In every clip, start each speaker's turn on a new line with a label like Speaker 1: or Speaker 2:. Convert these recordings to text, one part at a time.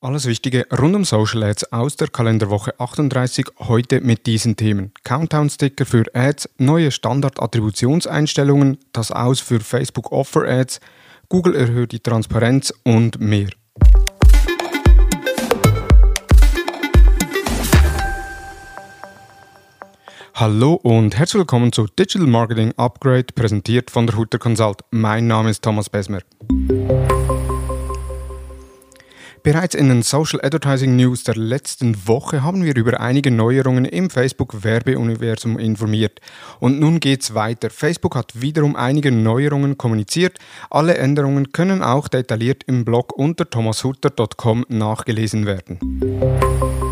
Speaker 1: Alles Wichtige rund um Social Ads aus der Kalenderwoche 38 heute mit diesen Themen. Countdown-Sticker für Ads, neue Standard-Attributionseinstellungen, das Aus für Facebook Offer Ads, Google erhöht die Transparenz und mehr. Hallo und herzlich willkommen zu Digital Marketing Upgrade, präsentiert von der Hutter Consult. Mein Name ist Thomas Besmer. Bereits in den Social Advertising News der letzten Woche haben wir über einige Neuerungen im Facebook-Werbeuniversum informiert. Und nun geht's weiter. Facebook hat wiederum einige Neuerungen kommuniziert. Alle Änderungen können auch detailliert im Blog unter thomashutter.com nachgelesen werden.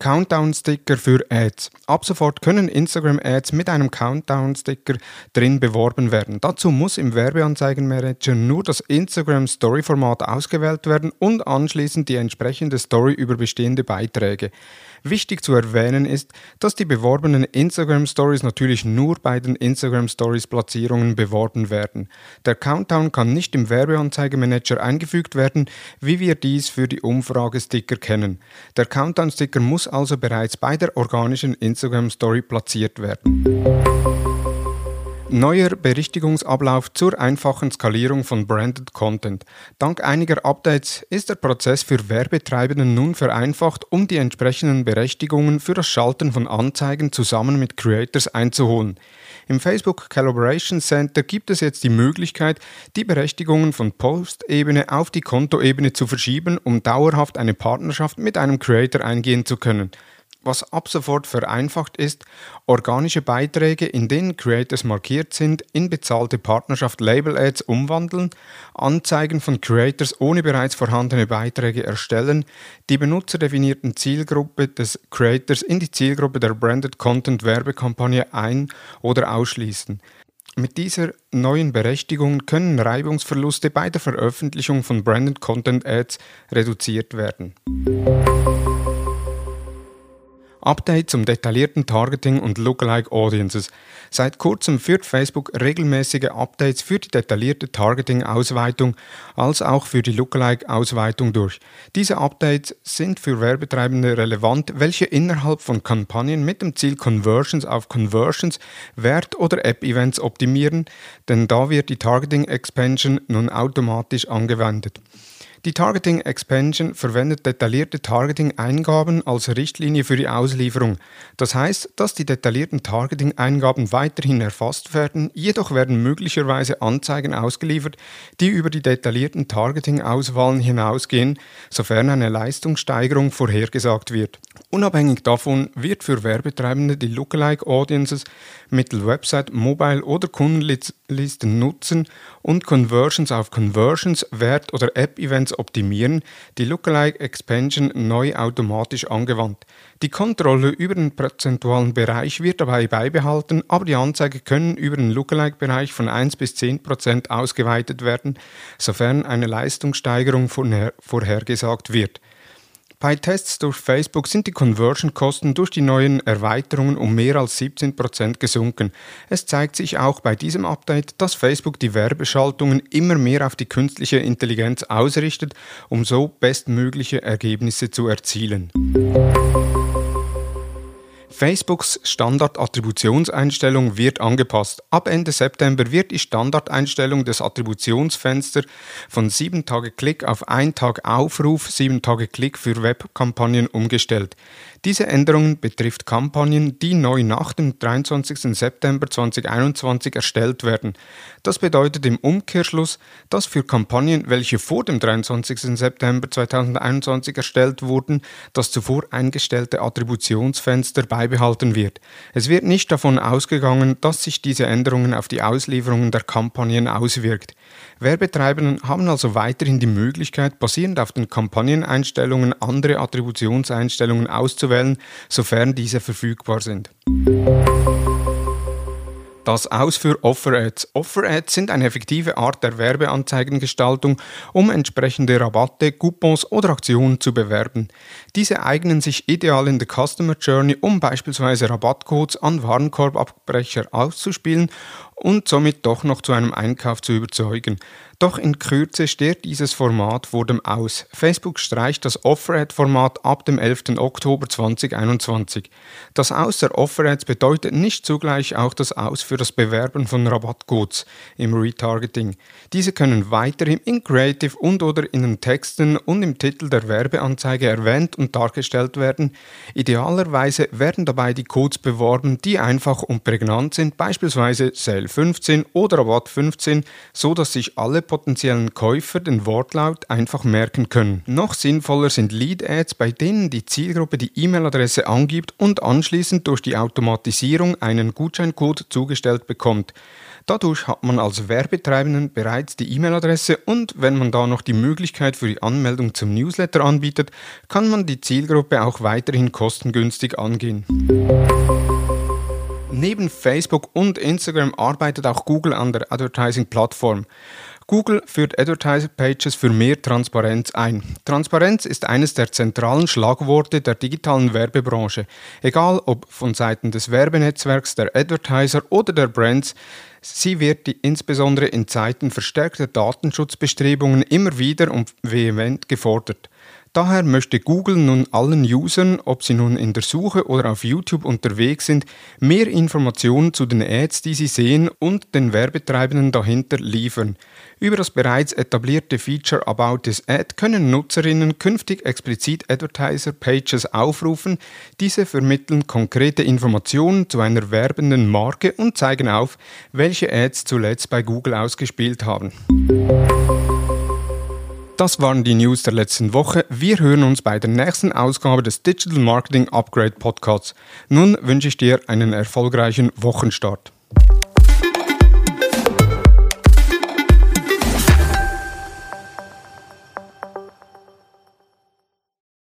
Speaker 1: Countdown-Sticker für Ads. Ab sofort können Instagram-Ads mit einem Countdown-Sticker drin beworben werden. Dazu muss im Werbeanzeigenmanager nur das Instagram-Story-Format ausgewählt werden und anschließend die entsprechende Story über bestehende Beiträge. Wichtig zu erwähnen ist, dass die beworbenen Instagram Stories natürlich nur bei den Instagram Stories Platzierungen beworben werden. Der Countdown kann nicht im Werbeanzeigemanager eingefügt werden, wie wir dies für die Umfragesticker kennen. Der Countdown Sticker muss also bereits bei der organischen Instagram Story platziert werden. Neuer Berichtigungsablauf zur einfachen Skalierung von Branded Content. Dank einiger Updates ist der Prozess für Werbetreibende nun vereinfacht, um die entsprechenden Berechtigungen für das Schalten von Anzeigen zusammen mit Creators einzuholen. Im Facebook Collaboration Center gibt es jetzt die Möglichkeit, die Berechtigungen von Post-Ebene auf die Kontoebene zu verschieben, um dauerhaft eine Partnerschaft mit einem Creator eingehen zu können was ab sofort vereinfacht ist, organische Beiträge, in denen Creators markiert sind, in bezahlte Partnerschaft Label Ads umwandeln, Anzeigen von Creators ohne bereits vorhandene Beiträge erstellen, die benutzerdefinierten Zielgruppe des Creators in die Zielgruppe der Branded Content Werbekampagne ein- oder ausschließen. Mit dieser neuen Berechtigung können Reibungsverluste bei der Veröffentlichung von Branded Content Ads reduziert werden. Update zum detaillierten Targeting und Lookalike Audiences. Seit kurzem führt Facebook regelmäßige Updates für die detaillierte Targeting-Ausweitung als auch für die Lookalike-Ausweitung durch. Diese Updates sind für Werbetreibende relevant, welche innerhalb von Kampagnen mit dem Ziel Conversions auf Conversions, Wert- oder App-Events optimieren, denn da wird die Targeting Expansion nun automatisch angewendet. Die Targeting Expansion verwendet detaillierte Targeting-Eingaben als Richtlinie für die Auslieferung. Das heißt, dass die detaillierten Targeting-Eingaben weiterhin erfasst werden, jedoch werden möglicherweise Anzeigen ausgeliefert, die über die detaillierten Targeting-Auswahlen hinausgehen, sofern eine Leistungssteigerung vorhergesagt wird. Unabhängig davon wird für Werbetreibende die Lookalike Audiences mittels Website, Mobile oder Kundenlisten nutzen und Conversions auf Conversions, Wert- oder App-Events optimieren, die Lookalike Expansion neu automatisch angewandt. Die Kontrolle über den prozentualen Bereich wird dabei beibehalten, aber die Anzeige können über den Lookalike-Bereich von 1 bis 10 Prozent ausgeweitet werden, sofern eine Leistungssteigerung vorhergesagt wird. Bei Tests durch Facebook sind die Conversion-Kosten durch die neuen Erweiterungen um mehr als 17% gesunken. Es zeigt sich auch bei diesem Update, dass Facebook die Werbeschaltungen immer mehr auf die künstliche Intelligenz ausrichtet, um so bestmögliche Ergebnisse zu erzielen. Facebooks Standard-Attributionseinstellung wird angepasst. Ab Ende September wird die Standardeinstellung des Attributionsfensters von 7 Tage Klick auf 1 Tag Aufruf, 7 Tage Klick für Webkampagnen umgestellt. Diese Änderung betrifft Kampagnen, die neu nach dem 23. September 2021 erstellt werden. Das bedeutet im Umkehrschluss, dass für Kampagnen, welche vor dem 23. September 2021 erstellt wurden, das zuvor eingestellte Attributionsfenster beibehalten wird. Es wird nicht davon ausgegangen, dass sich diese Änderungen auf die Auslieferungen der Kampagnen auswirkt. Werbetreibenden haben also weiterhin die Möglichkeit, basierend auf den Kampagneneinstellungen andere Attributionseinstellungen auszuwählen, sofern diese verfügbar sind. Das Aus für Offer-Ads. Offer-Ads sind eine effektive Art der Werbeanzeigengestaltung, um entsprechende Rabatte, Coupons oder Aktionen zu bewerben. Diese eignen sich ideal in der Customer Journey, um beispielsweise Rabattcodes an Warenkorbabbrecher auszuspielen und somit doch noch zu einem Einkauf zu überzeugen. Doch in Kürze stirbt dieses Format vor dem Aus. Facebook streicht das Offer-Ad-Format ab dem 11. Oktober 2021. Das Aus der Offer-Ads bedeutet nicht zugleich auch das Aus für das Bewerben von Rabattcodes im Retargeting. Diese können weiterhin in Creative und oder in den Texten und im Titel der Werbeanzeige erwähnt und dargestellt werden. Idealerweise werden dabei die Codes beworben, die einfach und prägnant sind, beispielsweise Sale 15 oder Rabatt 15, so dass sich alle potenziellen Käufer den Wortlaut einfach merken können. Noch sinnvoller sind Lead-Ads, bei denen die Zielgruppe die E-Mail-Adresse angibt und anschließend durch die Automatisierung einen Gutscheincode zugestellt bekommt. Dadurch hat man als Werbetreibenden bereits die E-Mail-Adresse und wenn man da noch die Möglichkeit für die Anmeldung zum Newsletter anbietet, kann man die Zielgruppe auch weiterhin kostengünstig angehen. Neben Facebook und Instagram arbeitet auch Google an der Advertising-Plattform. Google führt Advertiser Pages für mehr Transparenz ein. Transparenz ist eines der zentralen Schlagworte der digitalen Werbebranche. Egal ob von Seiten des Werbenetzwerks, der Advertiser oder der Brands, sie wird die, insbesondere in Zeiten verstärkter Datenschutzbestrebungen immer wieder und vehement gefordert. Daher möchte Google nun allen Usern, ob sie nun in der Suche oder auf YouTube unterwegs sind, mehr Informationen zu den Ads, die sie sehen und den Werbetreibenden dahinter liefern. Über das bereits etablierte Feature About this Ad können Nutzerinnen künftig explizit Advertiser Pages aufrufen. Diese vermitteln konkrete Informationen zu einer werbenden Marke und zeigen auf, welche Ads zuletzt bei Google ausgespielt haben. Das waren die News der letzten Woche. Wir hören uns bei der nächsten Ausgabe des Digital Marketing Upgrade Podcasts. Nun wünsche ich dir einen erfolgreichen Wochenstart.